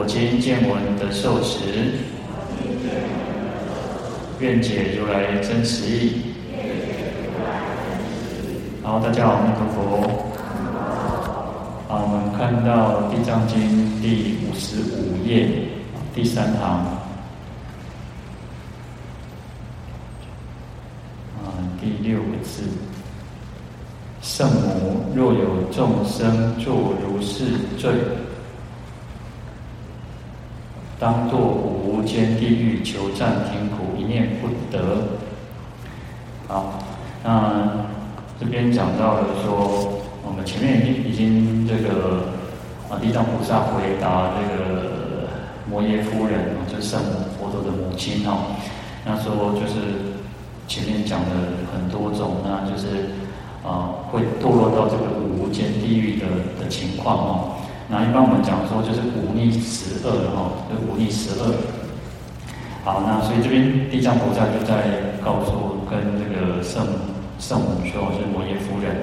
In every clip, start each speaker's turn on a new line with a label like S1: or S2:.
S1: 我今见闻得受持，愿解如来真实义。好，大家好，阿弥陀佛。好，我们看到《地藏经》第五十五页第三行，啊，第六个字：圣母若有众生作如是罪。当作无间地狱，求暂停苦，一念不得。好，那这边讲到了说，我们前面已经已经这个啊，地藏菩萨回答这个摩耶夫人啊，就是圣母佛陀的母亲哦。那说就是前面讲了很多种，那就是啊，会堕落到这个无间地狱的的情况哦。那一般我们讲说就是五逆十恶哈，就五逆十恶。好，那所以这边地藏菩萨就在告诉跟这个圣圣母说，就是摩耶夫人，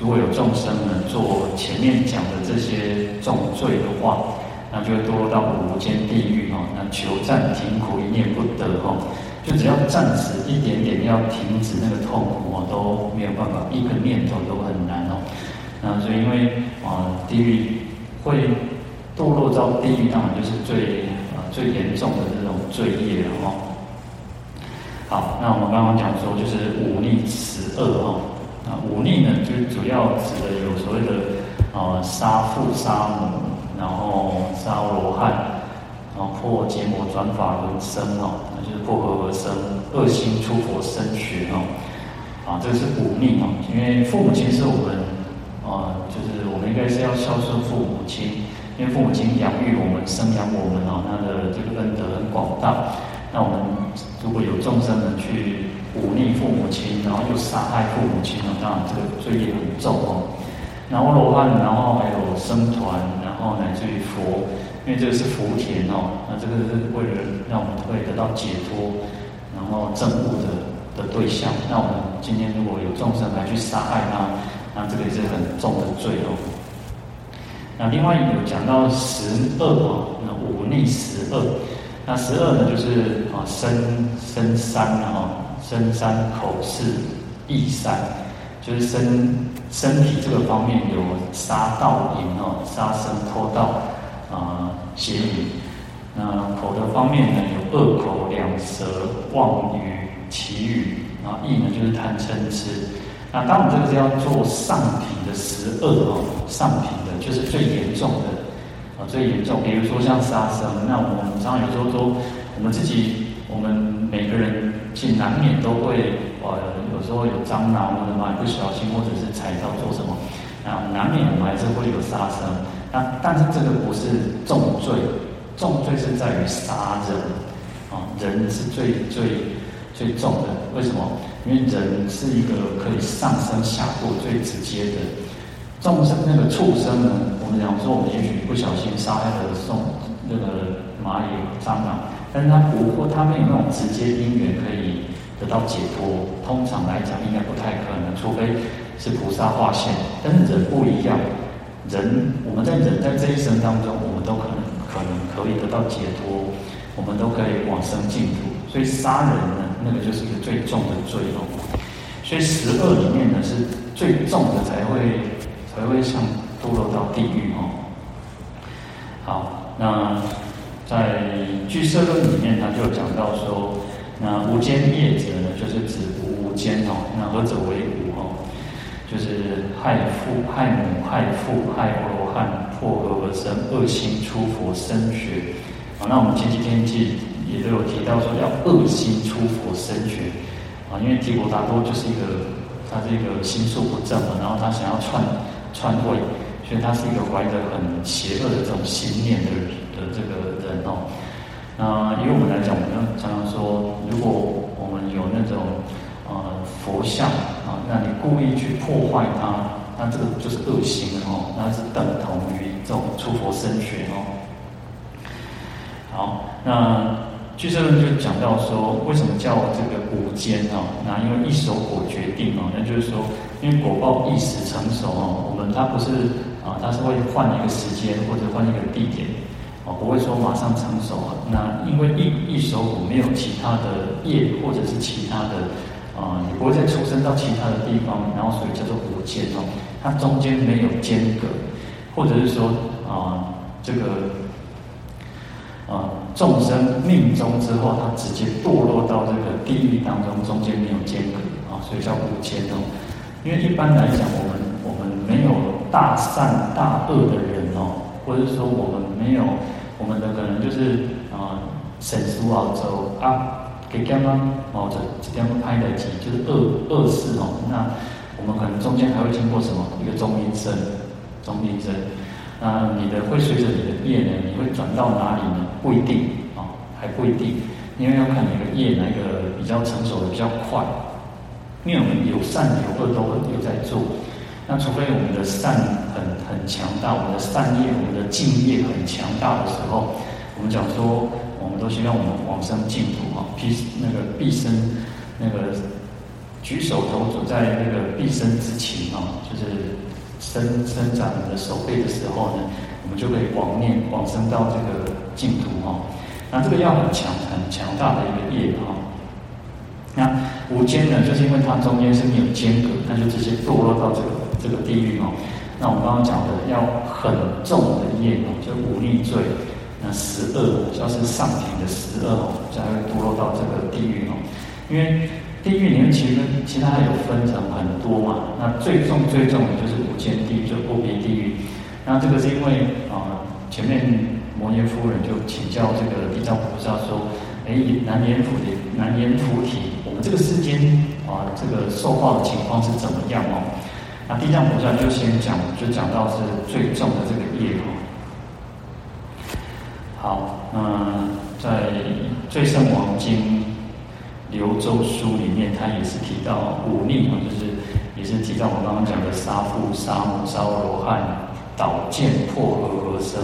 S1: 如果有众生呢做前面讲的这些重罪的话，那就会堕落到无间地狱哈。那求暂停苦，一念不得哈，就只要暂时一点点要停止那个痛苦哦，都没有办法，一个念头都很难哦。那所以因为啊地狱。会堕落到地狱，当然就是最啊最严重的这种罪业了哈。好，那我们刚刚讲说，就是五逆十恶哈。啊，五逆呢，就主要指的有所谓的啊杀父杀母，然后杀罗汉，然后破结魔转法轮生哦，那就是破和合生，恶心出佛身血哦。啊，这个是五逆哦，因为父母亲是我们。啊，就是我们应该是要孝顺父母亲，因为父母亲养育我们、生养我们哦，他的这个恩德很广大。那我们如果有众生们去忤逆父母亲，然后又杀害父母亲呢，当然这个罪业很重哦。然后罗汉，然后还有僧团，然后乃至于佛，因为这个是福田哦，那这个是为了让我们会得到解脱，然后证悟的的对象。那我们今天如果有众生来去杀害他。那这个也是很重的罪哦。那另外有讲到十恶哦，那五逆十恶。那十二呢，就是啊身身三啊，身三口四意三，就是身身体这个方面有杀盗淫哦，杀生偷盗啊邪淫。那口的方面呢，有恶口两舌妄语綺语，然后意呢就是贪嗔痴。那当然，这个是要做上品的十恶哦，上品的就是最严重的啊，最严重。比如说像杀生，那我们常常有时候说，我们自己，我们每个人其实难免都会呃，有时候有蟑螂或者嘛不小心，或者是踩到做什么，啊，难免我们还是会有杀生。那但是这个不是重罪，重罪是在于杀人啊，人是最最最重的。为什么？因为人是一个可以上升下堕最直接的众生，那个畜生呢？我们讲说，我们也许不小心杀害了送那个蚂蚁、蟑螂，但是他不过，他没有那种直接因缘可以得到解脱。通常来讲，应该不太可能，除非是菩萨化现。但是人不一样，人我们在人在这一生当中，我们都可能可能可以得到解脱，我们都可以往生净土。所以杀人呢？那个就是一个最重的罪哦，所以十恶里面呢是最重的才会才会像堕落到地狱哦。好，那在俱舍论里面，他就讲到说，那无间业者呢，就是指无间哦。那何者为无哦？就是害父、害母、害父、害罗汉、破和合生、恶心出佛身血。好，那我们前几天记。也都有提到说要恶心出佛身血啊，因为提婆达多就是一个他这个心术不正嘛，然后他想要篡篡位，所以他是一个怀着很邪恶的这种心念的的这个人哦。那以我们来讲，我们常常说，如果我们有那种呃佛像啊，那你故意去破坏它，那这个就是恶心哦，那是等同于这种出佛身血哦。好，那俱舍论就讲到说，为什么叫这个无间哦？那因为一熟果决定哦，那就是说，因为果报一时成熟哦，我们它不是啊，它是会换一个时间或者换一个地点哦。不会说马上成熟啊，那因为一一熟果没有其他的业或者是其他的啊，你不会再出生到其他的地方，然后所以叫做无间哦，它中间没有间隔，或者是说啊这个啊众生命终之后，它直接堕落到这个地狱当中，中间没有间隔啊，所以叫无间哦。因为一般来讲，我们我们没有大善大恶的人哦，或者是说我们没有。我们的可能就是啊，省书澳洲啊，给刚刚哦，这这边拍的几就是恶恶事哦。那我们可能中间还会经过什么？一个中阴身，中阴身。那你的会随着你的业呢？你会转到哪里呢？不一定啊，还不一定，因为要看你的业哪个比较成熟的比较快。因为我们有善有恶都有在做。那除非我们的善很很强大，我们的善业、我们的净业很强大的时候，我们讲说，我们都希望我们往生净土啊，毕那个毕生那个举手投足在那个毕生之前啊，就是伸伸展你的手背的时候呢，我们就可以往念往生到这个净土哈。那这个要很强很强大的一个业哈。那无间呢，就是因为它中间是没有间隔，它就直接堕落到这个。这个地狱哦，那我们刚刚讲的要很重的业哦，就五逆罪，那十恶要是上品的十恶哦，才会堕落到这个地狱哦。因为地狱里面其实其他还有分成很多嘛，那最重最重的就是无间地狱，就无边地狱。那这个是因为啊，前面摩耶夫人就请教这个地藏菩萨说：“哎，南阎浮提，南阎浮提，我们这个世间啊，这个受报的情况是怎么样哦？”那地藏菩萨就先讲，就讲到是最重的这个业哦。好，那，在《最胜王经》流周书里面，他也是提到五逆嘛，就是也是提到我刚刚讲的杀父、杀母、杀罗汉、倒见、破和合生、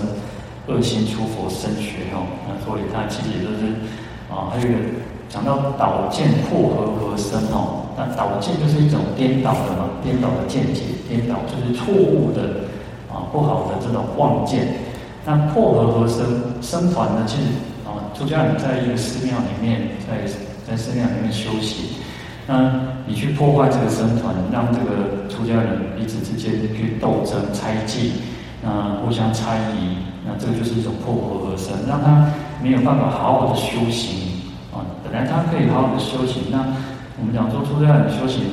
S1: 恶心出佛身血哦。那所以他其实也就是啊，还有一个讲到倒见、破和合生哦。那倒见就是一种颠倒的嘛，颠倒的见解，颠倒就是错误的啊，不好的这种妄见。那破和合生僧团呢，其实啊，出家人在一个寺庙里面，在在寺庙里面修行，那你去破坏这个僧团，让这个出家人彼此之间去斗争、猜忌，那互相猜疑，那这个就是一种破和合生，让他没有办法好好的修行啊。本来他可以好好的修行，那。我们讲说出家人修行，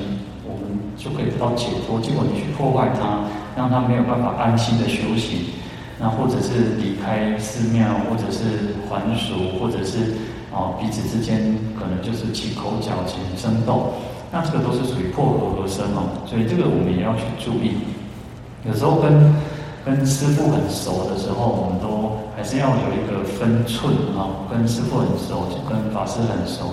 S1: 我们就可以得到解脱。结果你去破坏他，让他没有办法安心的修行，那或者是离开寺庙，或者是还俗，或者是啊彼此之间可能就是起口角、起争斗，那这个都是属于破和合生哦。所以这个我们也要去注意。有时候跟跟师傅很熟的时候，我们都还是要有一个分寸啊。跟师傅很熟，就跟法师很熟。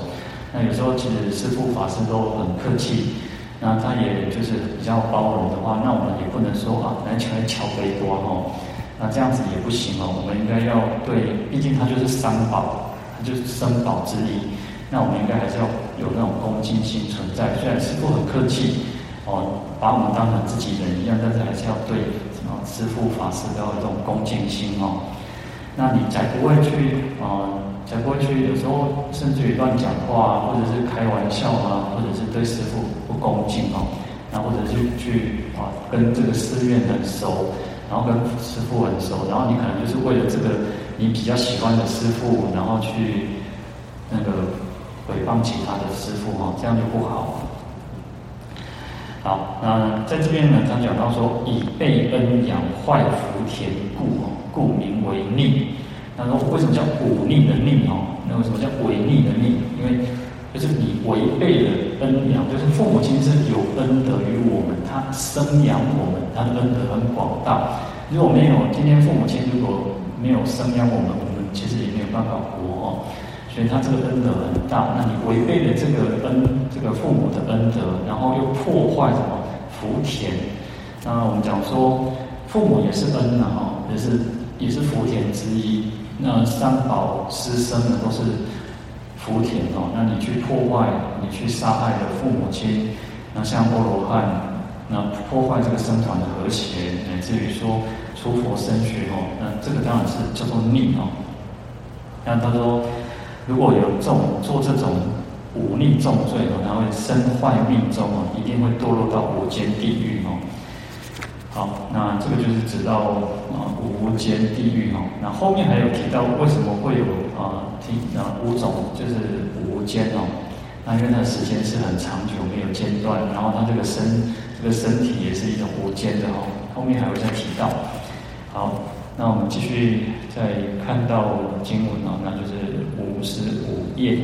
S1: 那有时候其实师傅法师都很客气，那他也就是比较包容的话，那我们也不能说啊，来求来敲杯多哦，那这样子也不行哦。我们应该要对，毕竟他就是三宝，就是生宝之力，那我们应该还是要有那种恭敬心存在。虽然师父很客气哦，把我们当成自己人一样，但是还是要对什么师父法师都要有这种恭敬心哦。那你才不会去啊。才不会去，有时候甚至于乱讲话啊，或者是开玩笑啊，或者是对师父不恭敬哦，那或者是去啊跟这个寺院很熟，然后跟师父很熟，然后你可能就是为了这个你比较喜欢的师傅，然后去那个诽谤其他的师傅哈，这样就不好。好，那在这边呢，他讲到说，以被恩养坏福田故哦，故名为逆。那说：“为什么叫忤逆的逆哦？那为什么叫违逆的逆？因为就是你违背了恩养，就是父母亲是有恩德于我们，他生养我们，他恩德很广大。如果没有今天父母亲如果没有生养我们，我们其实也没有办法活哦。所以他这个恩德很大。那你违背了这个恩，这个父母的恩德，然后又破坏什么福田？那我们讲说，父母也是恩呐，也是也是福田之一。那三宝师生呢，都是福田哦。那你去破坏，你去杀害了父母亲，那像波罗汉，那破坏这个僧团的和谐，乃至于说出佛身血哦，那这个当然是叫做逆哦。那他说，如果有这种做这种忤逆重罪哦，他会身坏命终哦，一定会堕落到无间地狱哦。好，那这个就是指到啊无间地狱哦。那后面还有提到为什么会有啊听啊五种就是无间哦。那因为那时间是很长久没有间断，然后他这个身这个身体也是一种无间的哦。后面还会再提到。好，那我们继续再看到经文哦，那就是五十五页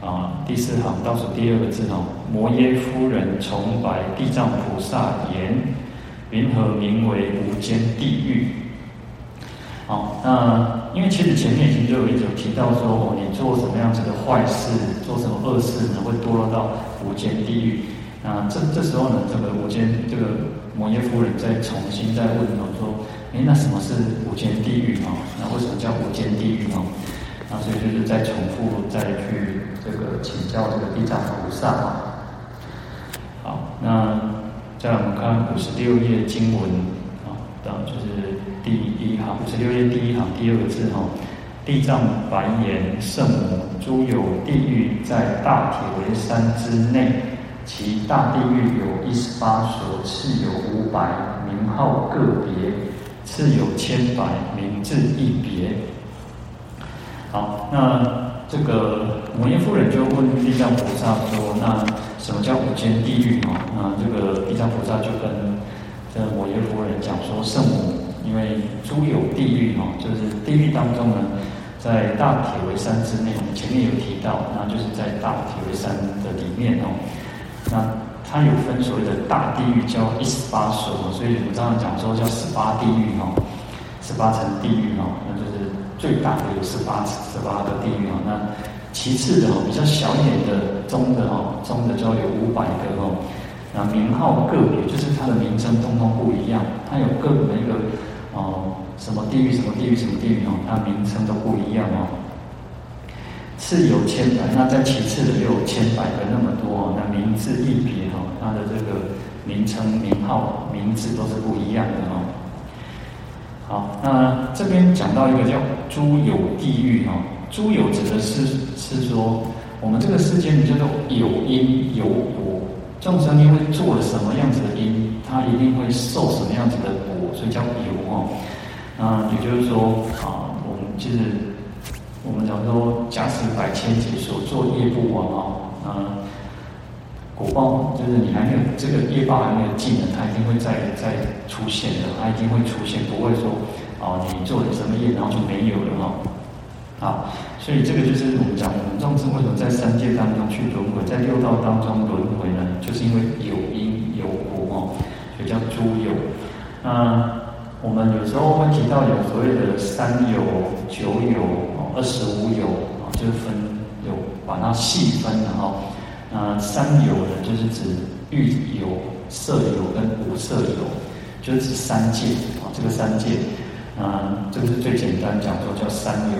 S1: 啊第四行倒数第二个字哦，摩耶夫人崇白地藏菩萨言。云何名为无间地狱？好，那因为其实前面已经就有一种提到说，你做什么样子的坏事，做什么恶事呢，会堕落到无间地狱。那这这时候呢，这个无间这个摩耶夫人再重新再问哦，说，诶，那什么是无间地狱啊？那为什么叫无间地狱啊？那所以就是再重复再去这个请教这个地藏菩萨。好，那。再来我们看五十六页经文啊，当就是第一行，五十六页第一行第二个字哈，地藏白言圣母，诸有地狱在大铁围山之内，其大地狱有一十八所，次有五百，名号个别，次有千百，名字一别。好，那。这个摩耶夫人就问地藏菩萨说：“那什么叫五间地狱？”哦，那这个地藏菩萨就跟这摩耶夫人讲说：“圣母，因为诸有地狱哦，就是地狱当中呢，在大铁围山之内，我们前面有提到，那就是在大铁围山的里面哦。那它有分所谓的大地狱，叫一十八所，所以我们常常讲说叫十八地狱哦，十八层地狱哦，那就是。”最大的有十八十八个地狱哦，那其次的哦，比较小一点的中的哦，中的就要有五百个哦，那名号个别，就是它的名称通通不一样，它有各个一个哦，什么地狱什么地狱什么地狱哦，它名称都不一样哦。是有千百，那在其次的又有千百个那么多，那名字一别哦，它的这个名称名号名字都是不一样的哦。好，那这边讲到一个叫诸有地狱哈，诸有指的是是说，我们这个世间叫做有因有果，众生因为做了什么样子的因，他一定会受什么样子的果，所以叫有哦。那也就是说啊，我们就是我们讲说，假使百千劫所作业不亡啊，那。果报就是你还没有这个业报还没有尽呢，它一定会再再出现的，它一定会出现，不会说哦，你做了什么业然后就没有了哈。啊，所以这个就是我们讲我们众生为什么在三界当中去轮回，在六道当中轮回呢？就是因为有因有果哦，所以叫诸有。那我们有时候到有所谓的三有、九有、二十五有啊，就是分有把它细分的哈。那三有呢，就是指欲有、色有跟无色有，就是指三界啊。这个三界，啊，这个是最简单讲说叫三有。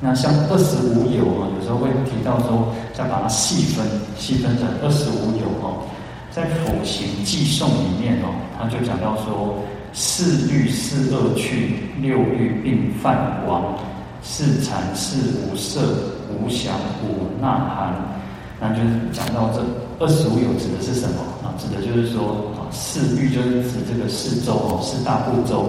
S1: 那像二十五有啊，有时候会提到说，再把它细分，细分成二十五有哦。在普行偈颂里面哦，他就讲到说，四欲四恶趣，六欲并犯亡，四禅四无色，无想五纳含。那就是讲到这二十五有指的是什么啊？指的就是说啊，四欲就是指这个四洲哦，四大部洲。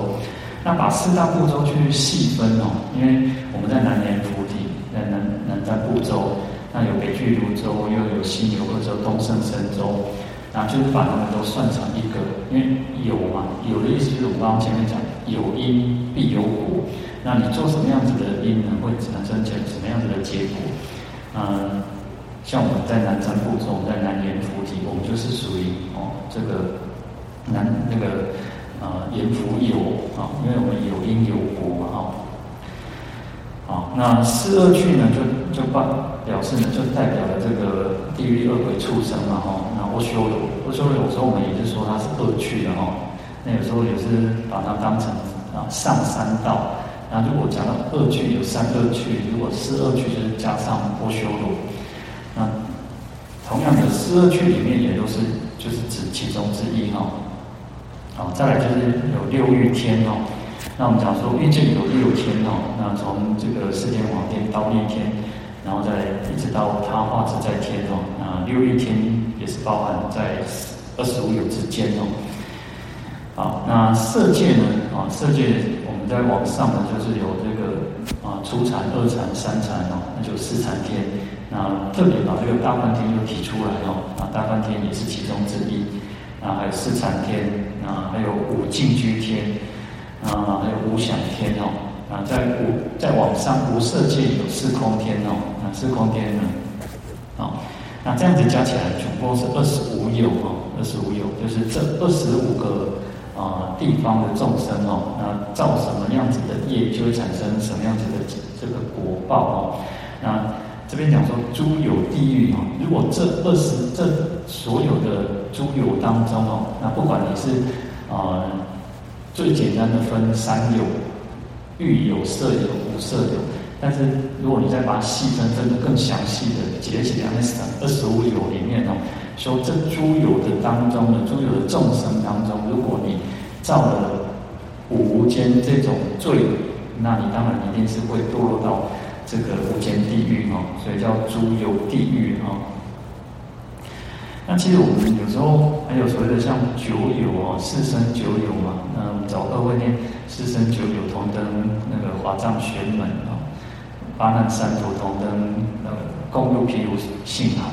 S1: 那把四大部洲去细分哦，因为我们在南阎浮提，在南南瞻部洲，那有北俱卢洲，又有西牛贺洲、东胜神洲，那就是把它们都算成一个。因为有嘛，有的意思就是我们刚刚前面讲，有因必有果。那你做什么样子的因呢，会产生成什么样子的结果？嗯。像我们在南瞻部洲，在南阎浮提，我们就是属于哦这个南那个啊阎浮有啊，因为我们有因有果嘛哈。啊，那四恶趣呢，就就表表示呢，就代表了这个地狱、恶鬼、畜生嘛，哈。那阿修罗，阿修罗有时候我们也是说它是恶趣的哈。那有时候也是把它当成啊上三道。那如果讲到恶趣，有三恶趣，如果四恶趣就是加上波修罗。那同样的四恶趣里面也都是就是指其中之一哈。好，再来就是有六欲天哦。那我们讲说欲界有六天哦。那从这个四天王天、忉利天，然后再一直到他化自在天哦。那六欲天也是包含在二十五有之间哦。好，那色界呢？啊，色界我们在往上呢，就是有这个啊初禅、二禅、三禅哦，那就四禅天。那特别把这个大梵天又提出来哦。啊，大梵天也是其中之一。啊，还有四禅天，啊，还有五净居天，啊，还有无想天哦，啊，在无在网上无色界有四空天哦，啊，四空天呢，啊，那这样子加起来总共是二十五有哦，二十五有就是这二十五个啊地方的众生哦，那造什么样子的业，就会产生什么样子的这个果报哦，那。这边讲说诸有地狱哦，如果这二十这所有的诸有当中哦，那不管你是啊、最简单的分三有，欲有、色有、无色有，但是如果你再把细分分得更详细的结起来，那二十五有里面哦，说这诸有的当中的诸有的众生当中，如果你造了无间这种罪，那你当然一定是会堕落到。这个无间地狱哦，所以叫诸有地狱哦。那其实我们有时候还有所谓的像九友哦，四生九友嘛。那找二位念四生九友同登那个华藏玄门啊，八难三途同登呃共入毗卢性海。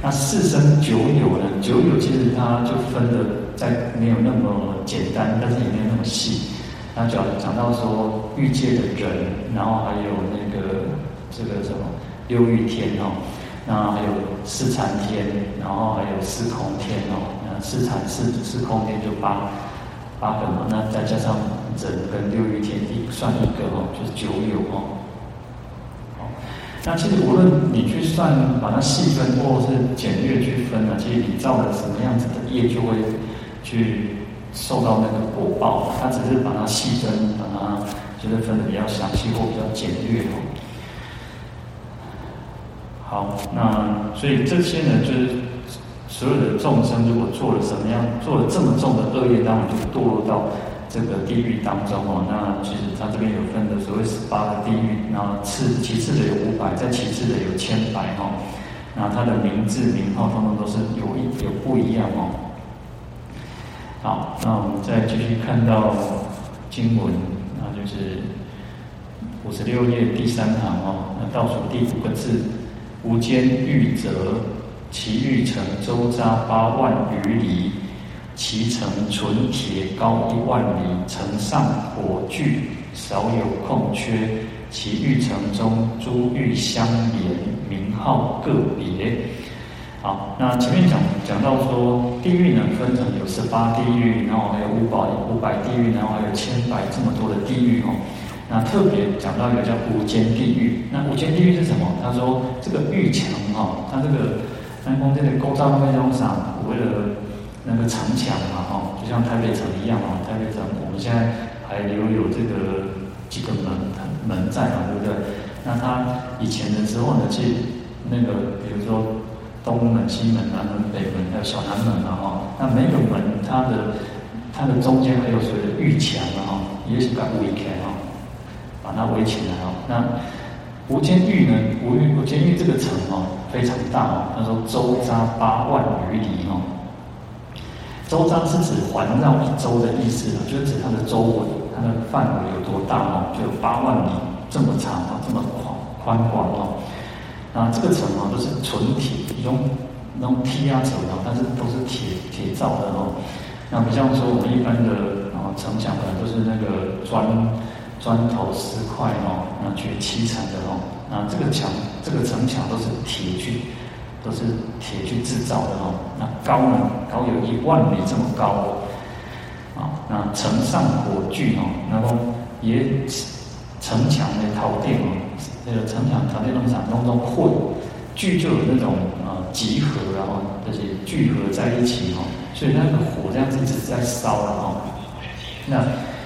S1: 那四生九友呢？九友其实它就分的在没有那么简单，但是也没有那么细。那讲讲到说欲界的人，然后还有那个这个什么六欲天哦，那还有四禅天，然后还有四空天哦，那四禅四四空天就八八个嘛，那再加上整跟六欲天一算一个哦，就是九有哦。那其实无论你去算，把它细分或者是简略去分呢，其实你造了什么样子的业，就会去。受到那个果报，它只是把它细分，把它就是分的比较详细或比较简略哦。好，那所以这些呢，就是所有的众生，如果做了什么样，做了这么重的恶业，当然就堕落到这个地狱当中哦。那其实他这边有分的所谓十八个地狱，然后次其次的有五百，再其次的有千百哈。那他的名字名号，通通都是有一有不一样哦。好，那我们再继续看到经文，那就是五十六页第三行哦，那倒数第五个字，无间狱则，其狱城周匝八万余里，其城纯铁高一万里，城上火炬，少有空缺，其狱城中珠玉相连，名号个别。好，那前面讲讲到说地狱呢，分成有十八地狱，然后还有五百五百地狱，然后还有千百这么多的地狱哦。那特别讲到一个叫无间地狱。那无间地狱是什么？他说这个狱墙哈，它这个南宫这个构造非常上，为了那个城墙嘛哈，就像台北城一样嘛。台北城我们现在还留有这个几个门门在嘛，对不对？那他以前的时候呢，其实那个比如说。东门、西门、南门、北门，还有小南门嘛，哈。那每个门，它的它的中间还有所谓的狱墙啊，哈，也是把围起那，围起来，哦。那无间狱呢？无狱无间狱这个城哦，非常大哦。他说周匝八万余里哦。周匝是指环绕一周的意思，就是指它的周围，它的范围有多大哦？就有八万里这么长啊，这么宽宽广哦。啊，这个城啊都是纯铁，一种那种铁啊城啊，但是都是铁铁造的哦。那不像说我们一般的啊城墙，可能都是那个砖砖头石块哦，那去砌成的哦。那这个墙，这个城墙都是铁去，都是铁去制造的哦。那高呢，高有一万米这么高哦。啊，那城上火炬哦，那么也城墙的陶电哦。这个城墙、塔内农场当中混聚，就有那种呃集合，然后这些聚合在一起哦，所以那个火这样子一直在烧了哦。那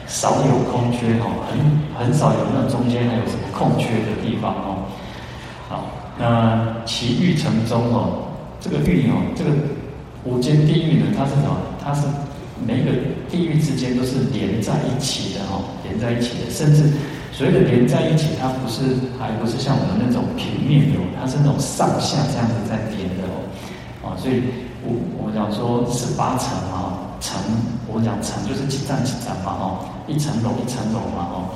S1: 少有空缺哈，很很少有那中间还有什么空缺的地方哦。好，那其狱城中哦，这个狱哦，这个无间地狱呢，它是什么？它是每一个地狱之间都是连在一起的哈，连在一起的，甚至。所谓的连在一起，它不是，还不是像我们那种平面的，它是那种上下这样子在连的哦，啊，所以我我讲说十八层啊，层，我讲层就是几层几层嘛，哦，一层楼一层楼嘛，哦，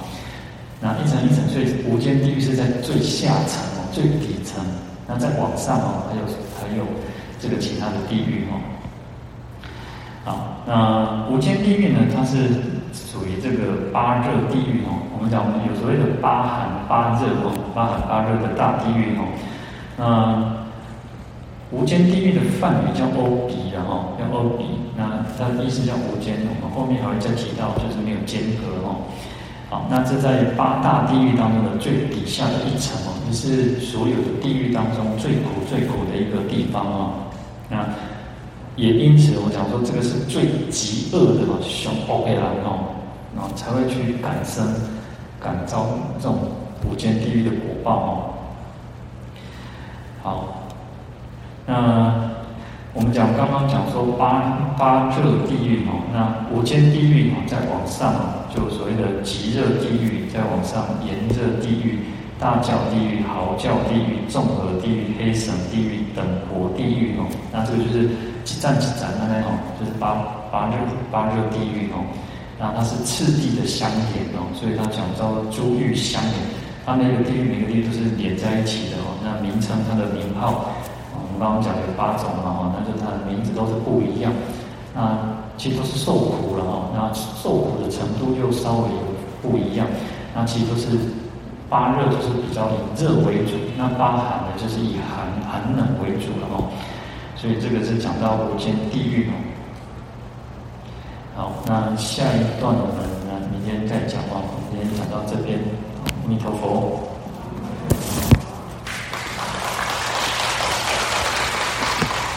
S1: 那一层一层，所以无间地狱是在最下层哦，最底层，那再往上哦，还有还有这个其他的地狱哦，好，那无间地狱呢，它是。属于这个八热地狱哦，我们讲我们有所谓的八寒八热哦，八寒八热的大地狱哦。那无间地狱的梵语叫欧比，然后叫欧比，那它的意思叫无间，我们后面还会再提到，就是没有间隔哦。好，那这在八大地狱当中的最底下的一层哦，也是所有地狱当中最苦最苦的一个地方哦。那也因此，我讲说这个是最极恶的嘛，凶 OK 啦，哦，然后才会去感生、感召这种无间地狱的果报哦。好，那我们讲刚刚讲说八八热地狱哦，那无间地狱哦，再往上哦就所谓的极热地狱，再往上炎热地狱、大叫地狱、嚎叫地狱、众合地狱、黑神地狱、等国地狱哦，那这个就是。几站几站，的那种就是八八热八热地狱哦，那它是次第的相连哦，所以它讲叫诸狱相连，它每个地狱每个地狱都是连在一起的哦。那名称它的名号，刚刚讲有八种嘛哈，那就它的名字都是不一样。那其实都是受苦了哈，那受苦的程度又稍微不一样。那其实都是八热就是比较以热为主，那八寒呢就是以寒寒冷为主了哈。所以这个是讲到无间地狱哦。好，那下一段我们呢，明天再讲哦。今天讲到这边，阿弥陀佛。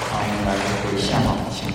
S1: 好，我们来回向哦，请